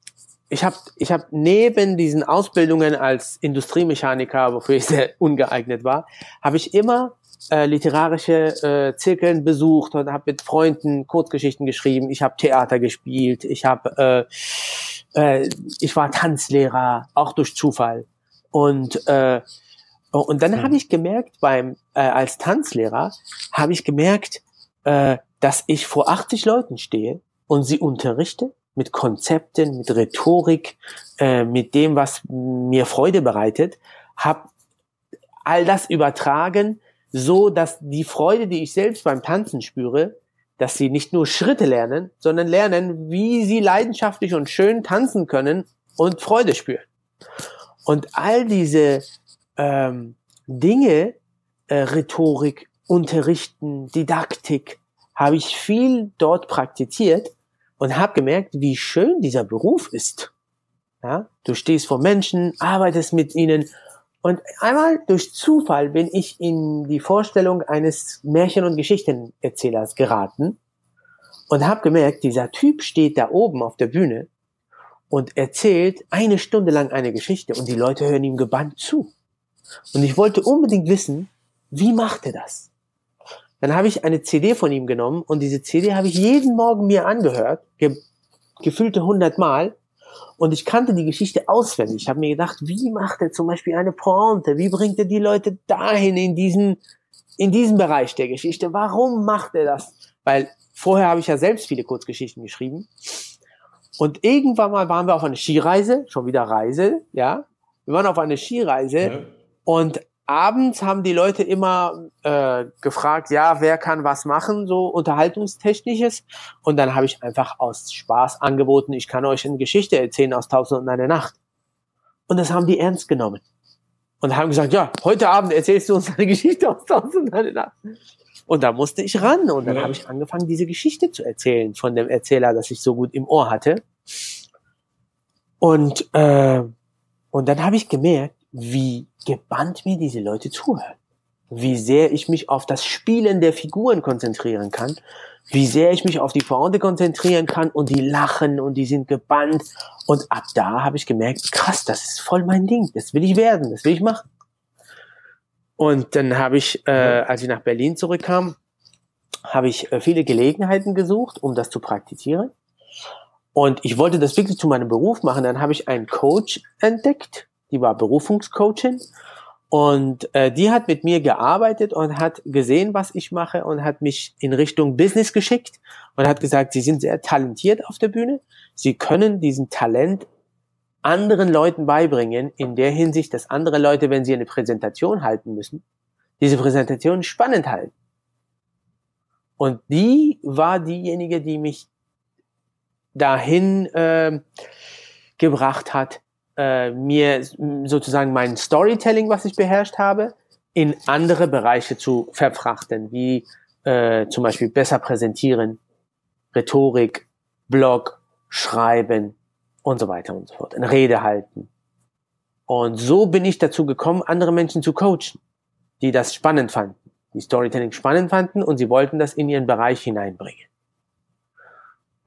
ich habe ich hab neben diesen Ausbildungen als Industriemechaniker, wofür ich sehr ungeeignet war, habe ich immer äh, literarische äh, Zirkeln besucht und habe mit Freunden Kurzgeschichten geschrieben. Ich habe Theater gespielt. Ich habe, äh, äh, ich war Tanzlehrer, auch durch Zufall. Und äh, und dann habe ich gemerkt beim äh, als Tanzlehrer habe ich gemerkt, äh, dass ich vor 80 Leuten stehe und sie unterrichte mit Konzepten, mit Rhetorik, äh, mit dem, was mir Freude bereitet, habe all das übertragen so dass die Freude, die ich selbst beim Tanzen spüre, dass sie nicht nur Schritte lernen, sondern lernen, wie sie leidenschaftlich und schön tanzen können und Freude spüren. Und all diese ähm, Dinge, äh, Rhetorik, Unterrichten, Didaktik, habe ich viel dort praktiziert und habe gemerkt, wie schön dieser Beruf ist. Ja, du stehst vor Menschen, arbeitest mit ihnen und einmal durch Zufall bin ich in die Vorstellung eines Märchen- und Geschichtenerzählers geraten und habe gemerkt, dieser Typ steht da oben auf der Bühne und erzählt eine Stunde lang eine Geschichte und die Leute hören ihm gebannt zu. Und ich wollte unbedingt wissen, wie macht er das? Dann habe ich eine CD von ihm genommen und diese CD habe ich jeden Morgen mir angehört, ge gefühlte hundert Mal und ich kannte die Geschichte auswendig. Ich habe mir gedacht, wie macht er zum Beispiel eine Pointe? Wie bringt er die Leute dahin in diesen, in diesen Bereich der Geschichte? Warum macht er das? Weil vorher habe ich ja selbst viele Kurzgeschichten geschrieben. Und irgendwann mal waren wir auf einer Skireise, schon wieder Reise, ja. Wir waren auf einer Skireise ja. und abends haben die Leute immer äh, gefragt, ja, wer kann was machen, so unterhaltungstechnisches. Und dann habe ich einfach aus Spaß angeboten, ich kann euch eine Geschichte erzählen aus Tausend und eine Nacht. Und das haben die ernst genommen. Und haben gesagt, ja, heute Abend erzählst du uns eine Geschichte aus Tausend und eine Nacht. Und da musste ich ran. Und dann ja. habe ich angefangen, diese Geschichte zu erzählen von dem Erzähler, das ich so gut im Ohr hatte. Und, äh, und dann habe ich gemerkt, wie gebannt mir diese Leute zuhören. Wie sehr ich mich auf das Spielen der Figuren konzentrieren kann. Wie sehr ich mich auf die Pointe konzentrieren kann und die lachen und die sind gebannt. Und ab da habe ich gemerkt, krass, das ist voll mein Ding. Das will ich werden, das will ich machen. Und dann habe ich, äh, als ich nach Berlin zurückkam, habe ich äh, viele Gelegenheiten gesucht, um das zu praktizieren. Und ich wollte das wirklich zu meinem Beruf machen. Dann habe ich einen Coach entdeckt, die war Berufungscoachin und äh, die hat mit mir gearbeitet und hat gesehen, was ich mache und hat mich in Richtung Business geschickt und hat gesagt, sie sind sehr talentiert auf der Bühne. Sie können diesen Talent anderen Leuten beibringen, in der Hinsicht, dass andere Leute, wenn sie eine Präsentation halten müssen, diese Präsentation spannend halten. Und die war diejenige, die mich dahin äh, gebracht hat, äh, mir sozusagen mein Storytelling, was ich beherrscht habe, in andere Bereiche zu verfrachten, wie äh, zum Beispiel besser präsentieren, Rhetorik, Blog, Schreiben und so weiter und so fort, eine Rede halten. Und so bin ich dazu gekommen, andere Menschen zu coachen, die das spannend fanden, die Storytelling spannend fanden und sie wollten das in ihren Bereich hineinbringen.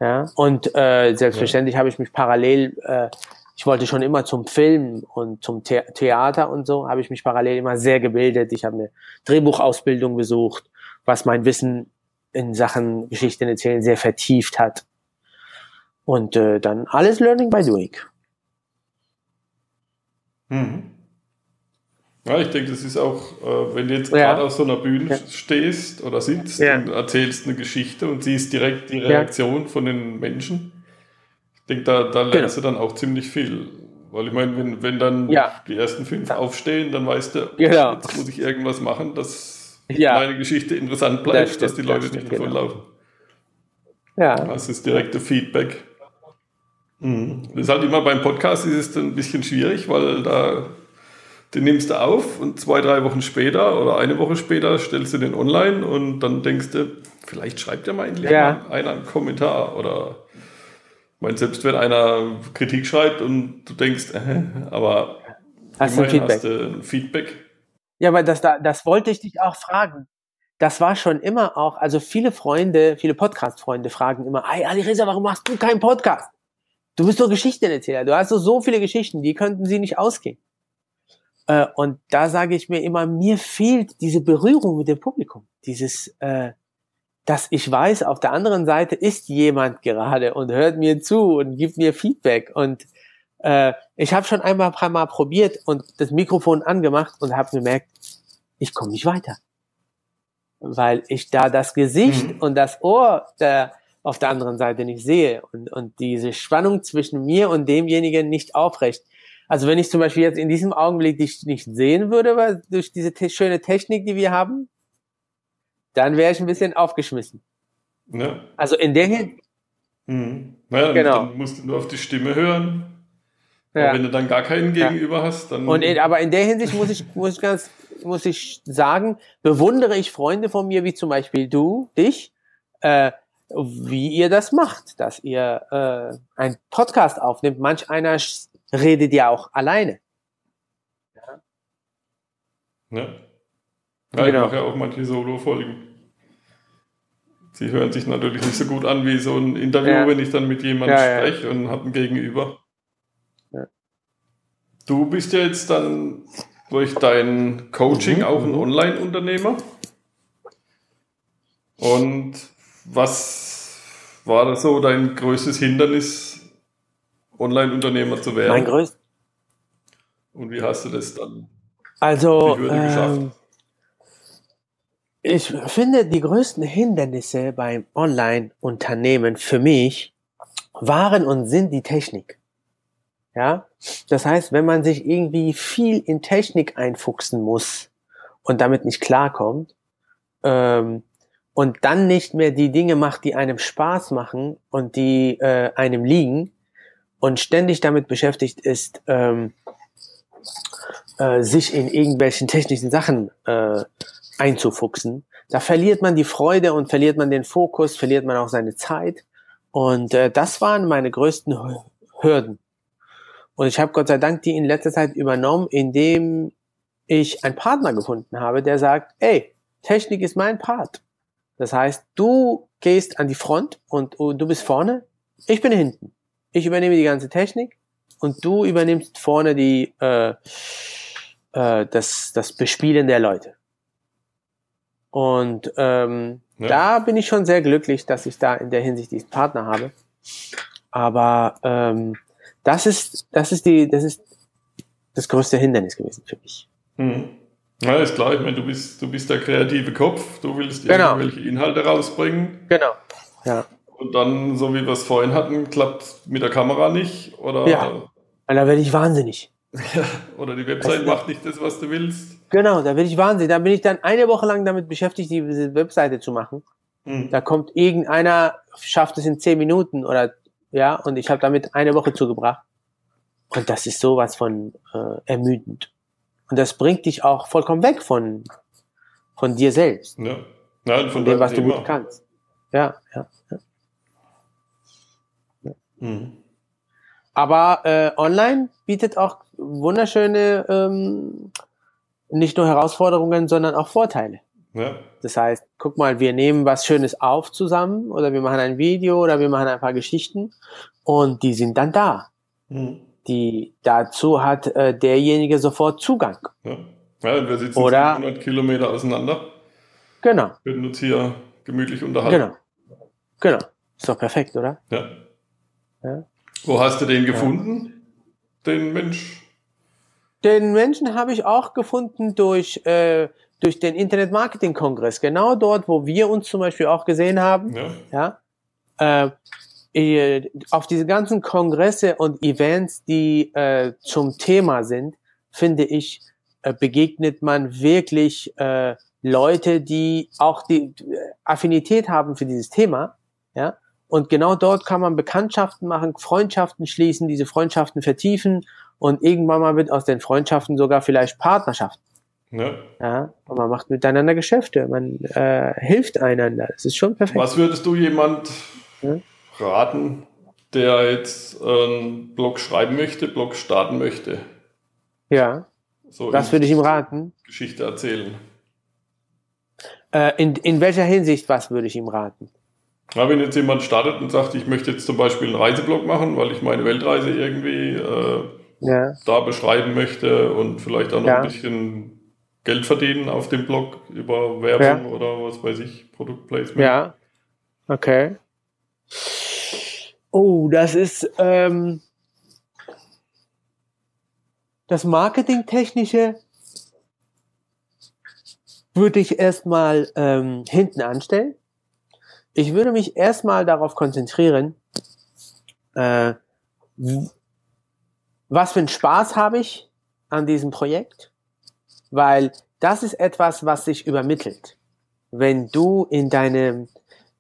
Ja, und äh, selbstverständlich ja. habe ich mich parallel äh, ich wollte schon immer zum Film und zum The Theater und so, habe ich mich parallel immer sehr gebildet. Ich habe eine Drehbuchausbildung besucht, was mein Wissen in Sachen Geschichten erzählen sehr vertieft hat. Und äh, dann alles Learning by Doing. Mhm. Ja, ich denke, das ist auch, äh, wenn du jetzt ja. gerade auf so einer Bühne ja. stehst oder sitzt ja. und erzählst eine Geschichte und siehst direkt die Reaktion von den Menschen ich denke, da, da lernst genau. du dann auch ziemlich viel. Weil ich meine, wenn, wenn dann ja. die ersten fünf aufstehen, dann weißt du, genau. jetzt muss ich irgendwas machen, dass ja. meine Geschichte interessant bleibt, das stimmt, dass die Leute das nicht genau. davonlaufen. Ja. Das ist direkte Feedback. Mhm. Das ist halt immer beim Podcast ist es dann ein bisschen schwierig, weil da den nimmst du auf und zwei, drei Wochen später oder eine Woche später stellst du den online und dann denkst du, vielleicht schreibt ja mal endlich ja. einer einen Kommentar oder meine, selbst wenn einer Kritik schreibt und du denkst, äh, aber Hast du Feedback? hast ein Feedback. Ja, aber das, da- das wollte ich dich auch fragen. Das war schon immer auch, also viele Freunde, viele Podcast-Freunde fragen immer, hey Ali Reza, warum machst du keinen Podcast? Du bist doch Geschichtenerzähler, du hast doch so viele Geschichten, die könnten sie nicht ausgehen. Äh, und da sage ich mir immer, mir fehlt diese Berührung mit dem Publikum. Dieses, äh, dass ich weiß, auf der anderen Seite ist jemand gerade und hört mir zu und gibt mir Feedback. Und äh, ich habe schon einmal ein paar Mal probiert und das Mikrofon angemacht und habe gemerkt, ich komme nicht weiter. Weil ich da das Gesicht Mhm. und das Ohr der, auf der anderen Seite nicht sehe und, und diese Spannung zwischen mir und demjenigen nicht aufrecht. Also wenn ich zum Beispiel jetzt in diesem Augenblick dich nicht sehen würde, weil durch diese te schöne Technik, die wir haben, dann wäre ich ein bisschen aufgeschmissen. Ja. Also in der Hin Mhm. Naja, Genau. dann musst du nur auf die Stimme hören. Ja. Wenn du dann gar keinen Ja. Gegenüber hast, dann. Und in, aber in der Hinsicht muss ich, muss ich ganz, muss ich sagen, bewundere ich Freunde von mir, wie zum Beispiel du, dich, äh, wie ihr das macht, dass ihr äh, einen Podcast aufnimmt. Manch einer redet ja auch alleine. Ja. Ja, ich Genau. mache ja auch manche Solo-Folgen. Sie hören sich natürlich nicht so gut an wie so ein Interview, Ja. wenn ich dann mit jemandem Ja, spreche und habe ein Gegenüber. Du bist ja jetzt dann durch dein Coaching Mhm, auch ein mhm. Online-Unternehmer. Und was war das so dein größtes Hindernis, Online-Unternehmer zu werden? Mein größtes. und wie hast du das dann? Also, Die Hürde geschafft. Ich finde, die größten Hindernisse beim Online-Unternehmen für mich waren und sind die Technik. Ja, das heißt, wenn man sich irgendwie viel in Technik einfuchsen muss und damit nicht klarkommt ähm, und dann nicht mehr die Dinge macht, die einem Spaß machen und die äh, einem liegen und ständig damit beschäftigt ist, ähm, äh, sich in irgendwelchen technischen Sachen äh, einzufuchsen. Da verliert man die Freude und verliert man den Fokus, verliert man auch seine Zeit. Und äh, das waren meine größten Hü- Hürden. Und ich habe Gott sei Dank die in letzter Zeit übernommen, indem ich einen Partner gefunden habe, der sagt, ey, Technik ist mein Part. Das heißt, du gehst an die Front und, und du bist vorne, ich bin hinten. Ich übernehme die ganze Technik und du übernimmst vorne die äh, äh, das, das Bespielen der Leute. Und ähm, Ja. da bin ich schon sehr glücklich, dass ich da in der Hinsicht diesen Partner habe. Aber ähm, das ist das ist die das ist das größte Hindernis gewesen für mich. Mhm. Ja, ist klar. Ich meine, du bist, du bist der kreative Kopf. Du willst Genau. irgendwelche Inhalte rausbringen. Genau. Ja. Und dann, so wie wir es vorhin hatten, klappt mit der Kamera nicht. Oder, Ja. Da werde ich wahnsinnig. oder die Website Weißt du- macht nicht das, was du willst. Genau, da werde ich wahnsinnig. Da bin ich dann eine Woche lang damit beschäftigt, diese Webseite zu machen. Mhm. Da kommt irgendeiner, schafft es in zehn Minuten oder ja, und ich habe damit eine Woche zugebracht. Und das ist sowas von äh, ermüdend. Und das bringt dich auch vollkommen weg von, von dir selbst, Ja. Ja, und von dem, was du gut kannst. Ja, ja. Mhm. Aber äh, online bietet auch wunderschöne, ähm, nicht nur Herausforderungen, sondern auch Vorteile. Ja. Das heißt, guck mal, wir nehmen was Schönes auf zusammen oder wir machen ein Video oder wir machen ein paar Geschichten und die sind dann da. Mhm. Die dazu hat äh, derjenige sofort Zugang. Ja. ja, und wir sitzen Oder- 700 Kilometer auseinander. Genau, Können uns hier gemütlich unterhalten. genau, genau. Ist doch perfekt, oder? Ja. Ja. Wo hast du den gefunden? Den Mensch? Den Menschen habe ich auch gefunden durch äh, durch den Internet Marketing Kongress. Genau dort, wo wir uns zum Beispiel auch gesehen haben. Ja. ja, äh, auf diese ganzen Kongresse und Events, die äh, zum Thema sind, finde ich, äh, begegnet man wirklich äh, Leute, die auch die äh, Affinität haben für dieses Thema, ja. Und genau dort kann man Bekanntschaften machen, Freundschaften schließen, diese Freundschaften vertiefen und irgendwann mal wird aus den Freundschaften sogar vielleicht Partnerschaften. Ja. Ja, und man macht miteinander Geschäfte, man äh, hilft einander. Das ist schon perfekt. Was würdest du jemand Ja. raten, der jetzt einen Blog schreiben möchte, Blog starten möchte. Ja. So Was würde ich ihm raten? Geschichte erzählen. Äh, in, in welcher Hinsicht, was würde ich ihm raten? Ja, wenn jetzt jemand startet und sagt, ich möchte jetzt zum Beispiel einen Reiseblog machen, weil ich meine Weltreise irgendwie äh, ja. da beschreiben möchte und vielleicht auch noch ja. ein bisschen Geld verdienen auf dem Blog über Werbung ja. oder was weiß ich, Produktplacement. Ja, okay. Oh, das ist ähm, das Marketingtechnische würde ich erstmal ähm, hinten anstellen. Ich würde mich erstmal darauf konzentrieren, äh, was für einen Spaß habe ich an diesem Projekt, weil das ist etwas, was sich übermittelt. Wenn du in deinem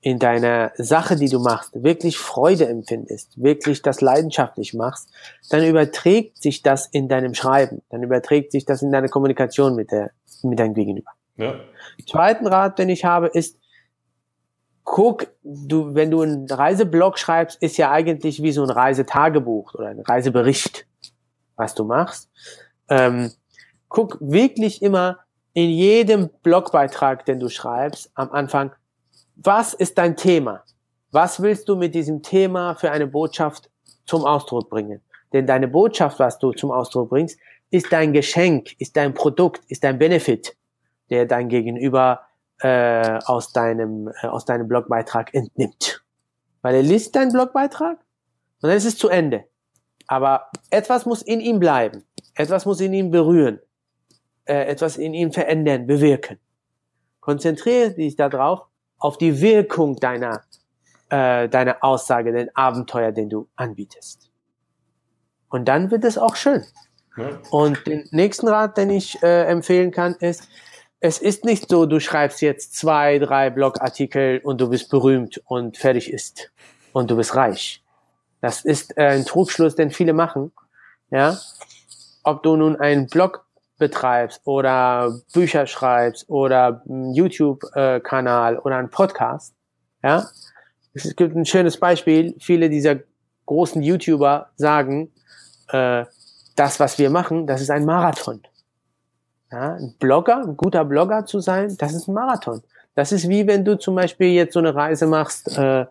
in deiner Sache, die du machst, wirklich Freude empfindest, wirklich das leidenschaftlich machst, dann überträgt sich das in deinem Schreiben, dann überträgt sich das in deiner Kommunikation mit der mit deinem Gegenüber. Ja. Zweiten Rat, den ich habe, ist, guck, du, wenn du einen Reiseblog schreibst, ist ja eigentlich wie so ein Reisetagebuch oder ein Reisebericht, was du machst. Ähm, guck wirklich immer in jedem Blogbeitrag, den du schreibst, am Anfang, was ist dein Thema? Was willst du mit diesem Thema für eine Botschaft zum Ausdruck bringen? Denn deine Botschaft, was du zum Ausdruck bringst, ist dein Geschenk, ist dein Produkt, ist dein Benefit, der dein Gegenüber äh, aus deinem äh, aus deinem Blogbeitrag entnimmt. Weil er liest deinen Blogbeitrag und dann ist es zu Ende. Aber etwas muss in ihm bleiben. Etwas muss in ihm berühren. Äh, etwas in ihm verändern, bewirken. Konzentriere dich darauf, auf die Wirkung deiner, äh, deiner Aussage, den Abenteuer, den du anbietest. Und dann wird es auch schön. Ja. Und den nächsten Rat, den ich äh, empfehlen kann, ist, es ist nicht so, du schreibst jetzt zwei, drei Blogartikel und du bist berühmt und fertig ist. Und du bist reich. Das ist äh, ein Trugschluss, den viele machen. Ja. Ob du nun einen Blog betreibst oder Bücher schreibst oder einen YouTube-Kanal oder einen Podcast, ja. Es gibt ein schönes Beispiel. Viele dieser großen YouTuber sagen, äh, das, was wir machen, das ist ein Marathon. Ja, ein Blogger, ein guter Blogger zu sein, das ist ein Marathon. Das ist wie wenn du zum Beispiel jetzt so eine Reise machst äh,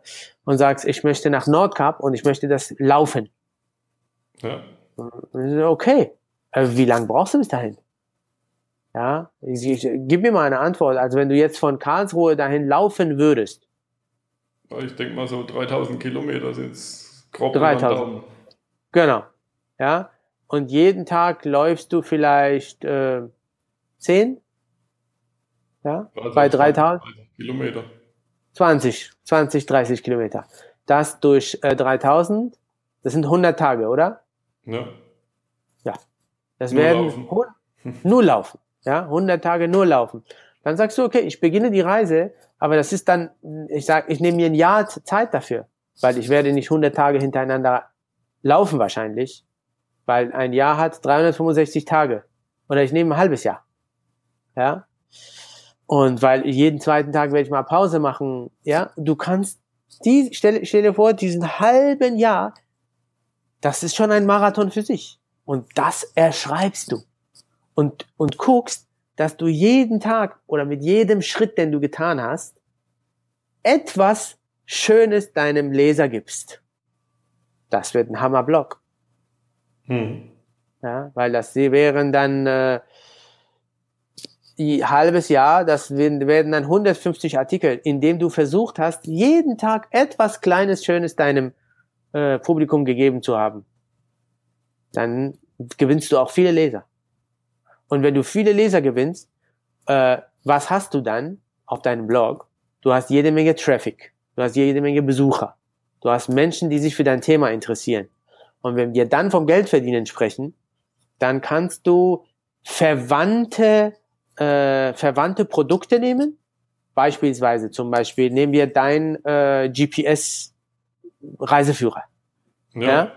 und sagst, ich möchte nach Nordkap und ich möchte das laufen. Ja. Okay. Äh, wie lange brauchst du bis dahin? Ja, ich, ich, gib mir mal eine Antwort. Also wenn du jetzt von Karlsruhe dahin laufen würdest. Ich denke mal so 3000 Kilometer sind es grob 3000. Genau. Ja. Und jeden Tag läufst du vielleicht äh, 10? Ja, also bei 3000? Kilometer. 20, 20, 30 Kilometer. Das durch äh, 3000, das sind 100 Tage, oder? Ja. Ja. Das nur werden laufen. nur laufen. Ja, 100 Tage nur laufen. Dann sagst du, okay, ich beginne die Reise, aber das ist dann, ich sag, ich nehme mir ein Jahr Zeit dafür, weil ich werde nicht 100 Tage hintereinander laufen wahrscheinlich, weil ein Jahr hat 365 Tage. Oder ich nehme ein halbes Jahr. Ja. Und weil jeden zweiten Tag werde ich mal Pause machen, ja. Du kannst die, stell, stell dir vor, diesen halben Jahr, das ist schon ein Marathon für sich. Und das erschreibst du. Und, und guckst, dass du jeden Tag oder mit jedem Schritt, den du getan hast, etwas Schönes deinem Leser gibst. Das wird ein Hammerblock. Hm. Ja, weil das sie wären dann äh, die halbes Jahr, das werden dann 150 Artikel, in dem du versucht hast, jeden Tag etwas Kleines, Schönes deinem äh, Publikum gegeben zu haben. Dann gewinnst du auch viele Leser. Und wenn du viele Leser gewinnst, äh, was hast du dann auf deinem Blog? Du hast jede Menge Traffic. Du hast jede Menge Besucher. Du hast Menschen, die sich für dein Thema interessieren. Und wenn wir dann vom Geldverdienen sprechen, dann kannst du verwandte äh, verwandte Produkte nehmen. Beispielsweise zum Beispiel nehmen wir dein äh, GPS-Reiseführer. Ja. ja?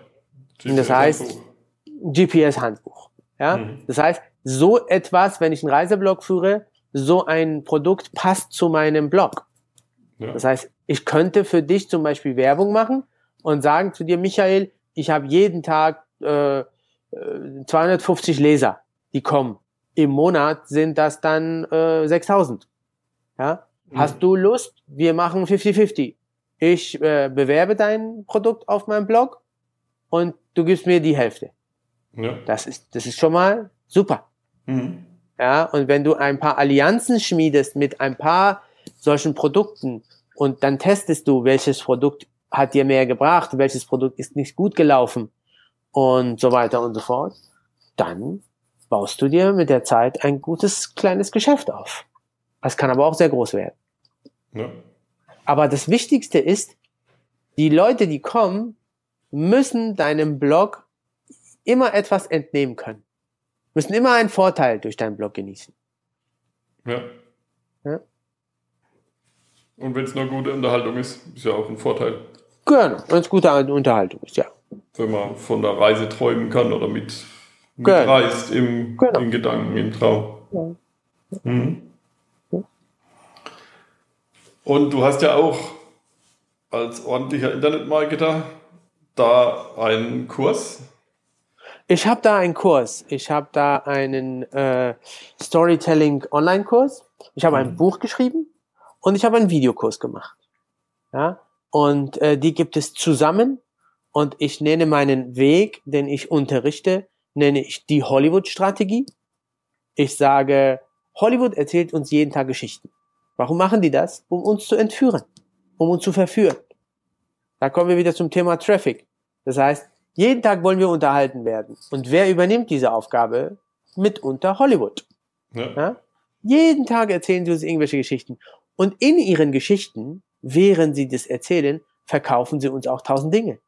GPS das heißt GPS-Handbuch. Ja. Mhm. Das heißt, so etwas, wenn ich einen Reiseblog führe, so ein Produkt passt zu meinem Blog. Ja. Das heißt, ich könnte für dich zum Beispiel Werbung machen und sagen zu dir, Michael, ich habe jeden Tag äh, 250 äh, Leser, die kommen. Im Monat sind das dann äh, 6000. Ja? Mhm. Hast du Lust? Wir machen 50-50. Ich äh, bewerbe dein Produkt auf meinem Blog und du gibst mir die Hälfte. Ja. Das ist, das ist schon mal super. Mhm. Ja, und wenn du ein paar Allianzen schmiedest mit ein paar solchen Produkten und dann testest du, welches Produkt hat dir mehr gebracht, welches Produkt ist nicht gut gelaufen und so weiter und so fort, dann baust du dir mit der Zeit ein gutes kleines Geschäft auf. Das kann aber auch sehr groß werden. Ja. Aber das Wichtigste ist, die Leute, die kommen, müssen deinem Blog immer etwas entnehmen können. Müssen immer einen Vorteil durch deinen Blog genießen. Ja. ja. Und wenn es nur gute Unterhaltung ist, ist ja auch ein Vorteil. Genau, wenn es gute Unterhaltung ist, ja. Wenn man von der Reise träumen kann oder mit, genau. im, genau. in Gedanken, im Traum. Ja. Mhm. Und du hast ja auch als ordentlicher Internetmarketer da einen Kurs. Ich habe da einen Kurs. Ich habe da einen äh, Storytelling Online-Kurs. Ich habe ein mhm. Buch geschrieben und ich habe einen Videokurs gemacht. Ja, und äh, die gibt es zusammen. Und ich nenne meinen Weg, den ich unterrichte, nenne ich die Hollywood-Strategie. Ich sage, Hollywood erzählt uns jeden Tag Geschichten. Warum machen die das? Um uns zu entführen, um uns zu verführen. Da kommen wir wieder zum Thema Traffic. Das heißt, jeden Tag wollen wir unterhalten werden. Und wer übernimmt diese Aufgabe? Mitunter Hollywood. Ja. Ja? Jeden Tag erzählen sie uns irgendwelche Geschichten. Und in ihren Geschichten, während sie das erzählen, verkaufen sie uns auch tausend Dinge.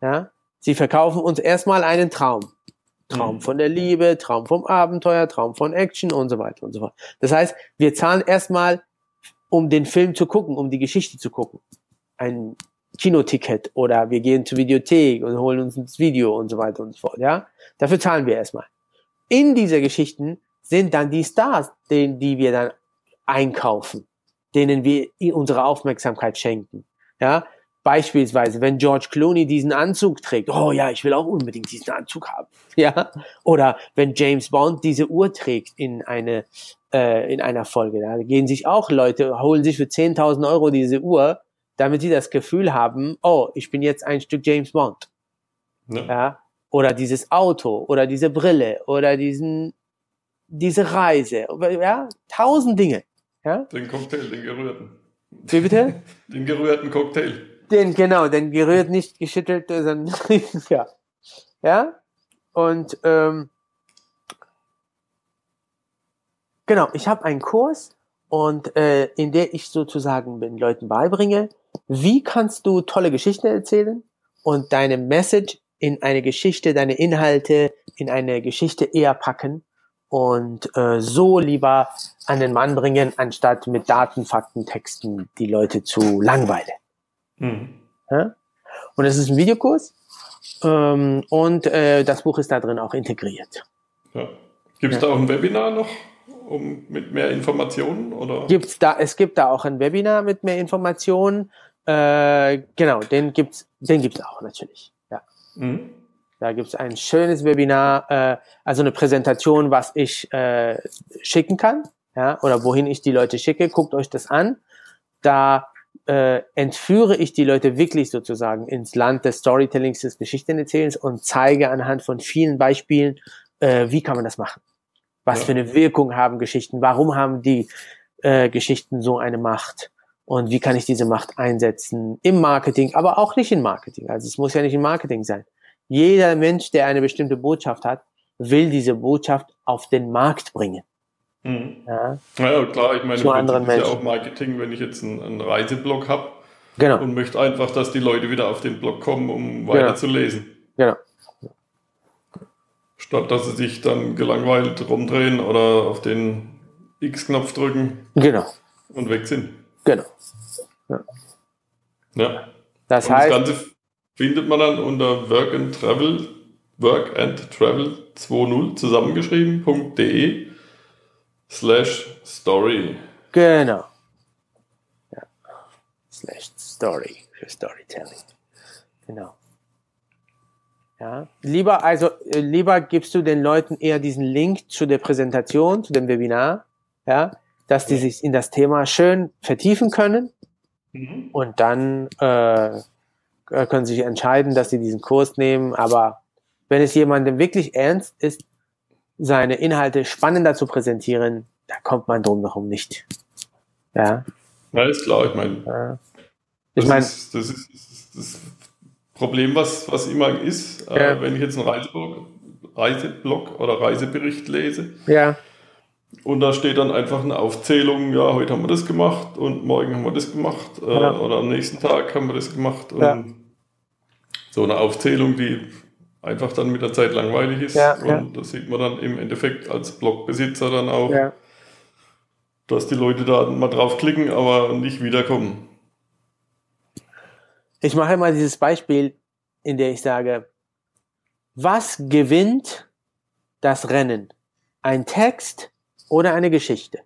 Ja? Sie verkaufen uns erstmal einen Traum. Traum mhm. von der Liebe, Traum vom Abenteuer, Traum von Action und so weiter und so fort. Das heißt, wir zahlen erstmal, um den Film zu gucken, um die Geschichte zu gucken. Ein Kinoticket oder wir gehen zur Videothek und holen uns das Video und so weiter und so fort, ja. Dafür zahlen wir erstmal. In dieser Geschichten sind dann die Stars, denen, die wir dann einkaufen, denen wir unsere Aufmerksamkeit schenken, ja. Beispielsweise, wenn George Clooney diesen Anzug trägt, oh ja, ich will auch unbedingt diesen Anzug haben, ja. Oder wenn James Bond diese Uhr trägt in eine äh, in einer Folge, da gehen sich auch Leute, holen sich für 10.000 Euro diese Uhr, damit sie das Gefühl haben, oh, ich bin jetzt ein Stück James Bond, ja. ja? Oder dieses Auto oder diese Brille oder diesen diese Reise, ja, tausend Dinge, ja. Den Cocktail, den gerührten. Wie bitte? Den gerührten Cocktail. Den, genau, den gerührt, nicht geschüttelt, sondern, ja. Ja? Und, ähm, genau, ich habe einen Kurs und äh, in der ich sozusagen den Leuten beibringe, wie kannst du tolle Geschichten erzählen und deine Message in eine Geschichte, deine Inhalte in eine Geschichte eher packen und äh, so lieber an den Mann bringen, anstatt mit Daten, Fakten, Texten die Leute zu langweilen. Mhm. Ja? Und es ist ein Videokurs ähm, und äh, das Buch ist da drin auch integriert. Ja. Gibt es ja. da auch ein Webinar noch? Um, mit mehr Informationen? Oder? Gibt's da, es gibt da auch ein Webinar mit mehr Informationen. Äh, genau, den gibt's, den gibt's auch natürlich. Ja. Mhm. Da gibt's ein schönes Webinar, äh, also eine Präsentation, was ich äh, schicken kann, ja, oder wohin ich die Leute schicke. Guckt euch das an. Da äh, entführe ich die Leute wirklich sozusagen ins Land des Storytellings, des Geschichtenerzählens und zeige anhand von vielen Beispielen, äh, wie kann man das machen. Was ja. für eine Wirkung haben Geschichten? Warum haben die äh, Geschichten so eine Macht? Und wie kann ich diese Macht einsetzen im Marketing, aber auch nicht im Marketing. Also es muss ja nicht im Marketing sein. Jeder Mensch, der eine bestimmte Botschaft hat, will diese Botschaft auf den Markt bringen. Mhm. Ja. ja, klar, ich meine, zu anderen ist Menschen. ja auch Marketing, wenn ich jetzt einen, einen Reiseblog habe genau. und möchte einfach, dass die Leute wieder auf den Blog kommen, um weiter genau. zu lesen. Genau. Statt dass sie sich dann gelangweilt rumdrehen oder auf den X-Knopf drücken genau. und weg sind. Genau. Ja. ja. Das heißt. Das Ganze findet man dann unter Work and Travel, Work and Travel 2.0 zusammengeschrieben.de slash story. Genau. Ja. Slash story für Storytelling. Genau. Ja. Lieber, also, äh, lieber gibst du den Leuten eher diesen Link zu der Präsentation, zu dem Webinar, ja, dass die sich in das Thema schön vertiefen können mhm. und dann äh, können sie sich entscheiden, dass sie diesen Kurs nehmen. Aber wenn es jemandem wirklich ernst ist, seine Inhalte spannender zu präsentieren, da kommt man drum herum nicht. Ja. Ja, ist klar, ich meine. Ja. Ich meine. Das, das ist das Problem, was, was immer ist, äh, ja. äh, wenn ich jetzt einen Reiseblog, Reiseblog oder Reisebericht lese. Ja. Und da steht dann einfach eine Aufzählung, ja, heute haben wir das gemacht und morgen haben wir das gemacht äh, ja. oder am nächsten Tag haben wir das gemacht. Und so eine Aufzählung, die einfach dann mit der Zeit langweilig ist. Ja, und das sieht man dann im Endeffekt als Blogbesitzer dann auch, dass die Leute da mal draufklicken, aber nicht wiederkommen. Ich mache mal dieses Beispiel, in der ich sage, was gewinnt das Rennen? Ein Text oder eine Geschichte?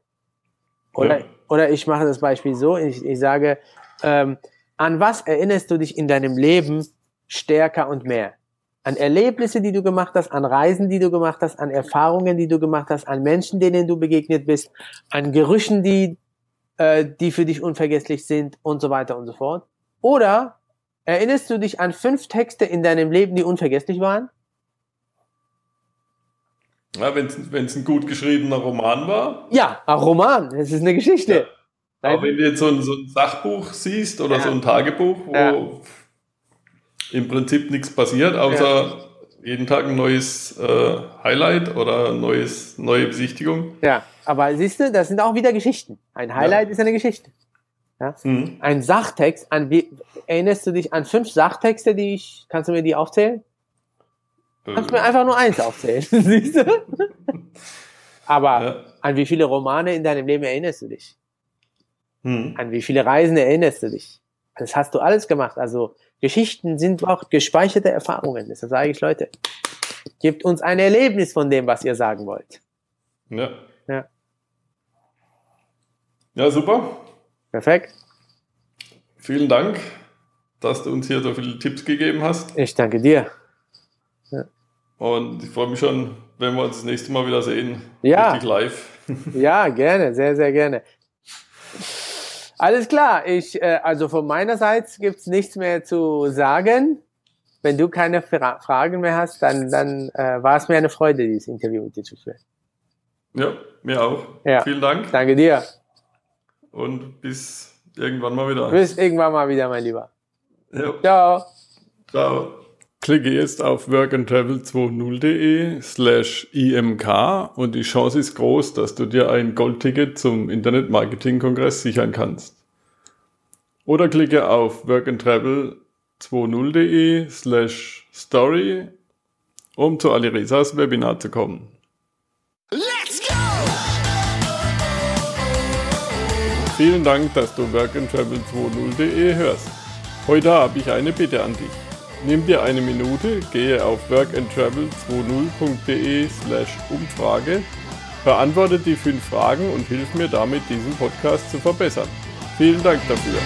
Oder, ja. oder ich mache das Beispiel so, ich, ich sage, ähm, an was erinnerst du dich in deinem Leben stärker und mehr? An Erlebnisse, die du gemacht hast, an Reisen, die du gemacht hast, an Erfahrungen, die du gemacht hast, an Menschen, denen du begegnet bist, an Gerüchen, die, äh, die für dich unvergesslich sind und so weiter und so fort. Oder Erinnerst du dich an fünf Texte in deinem Leben, die unvergesslich waren? Ja, wenn es ein gut geschriebener Roman war. Ja, ein Roman, das ist eine Geschichte. Ja. Aber wenn du jetzt so ein, so ein Sachbuch siehst oder ja. so ein Tagebuch, wo ja. Im Prinzip nichts passiert, außer jeden Tag ein neues äh, Highlight oder neues, neue Besichtigung. Ja, aber siehst du, das sind auch wieder Geschichten. Ein Highlight ist eine Geschichte. Ja? Mhm. Ein Sachtext, an wie, erinnerst du dich an fünf Sachtexte, die ich, kannst du mir die aufzählen? Äh. Kannst du mir einfach nur eins aufzählen, siehst du? Aber ja. an wie viele Romane in deinem Leben erinnerst du dich? Mhm. An wie viele Reisen erinnerst du dich? Das hast du alles gemacht. Also Geschichten sind auch gespeicherte Erfahrungen. Deshalb sage ich, Leute, gebt uns ein Erlebnis von dem, was ihr sagen wollt. Ja. Ja, ja super. Perfekt. Vielen Dank, dass du uns hier so viele Tipps gegeben hast. Ich danke dir. Ja. Und ich freue mich schon, wenn wir uns das nächste Mal wieder sehen. Ja. Richtig live. Ja, gerne, sehr, sehr gerne. Alles klar, ich, äh, also von meiner Seite gibt es nichts mehr zu sagen. Wenn du keine Fra Fragen mehr hast, dann, dann äh, war es mir eine Freude, dieses Interview mit dir zu führen. Ja, mir auch. Ja. Vielen Dank. Danke dir und bis irgendwann mal wieder. Bis irgendwann mal wieder, mein Lieber. Ja. Ciao. Ciao. Klicke jetzt auf workandtravel20.de slash imk und die Chance ist groß, dass du dir ein Goldticket zum Internet-Marketing-Kongress sichern kannst. Oder klicke auf workandtravel20.de slash story, um zu Aliresas Webinar zu kommen. Vielen Dank, dass du workandtravel20.de hörst. Heute habe ich eine Bitte an dich. Nimm dir eine Minute, gehe auf workandtravel20.de slash Umfrage, beantworte die fünf Fragen und hilf mir damit, diesen Podcast zu verbessern. Vielen Dank dafür.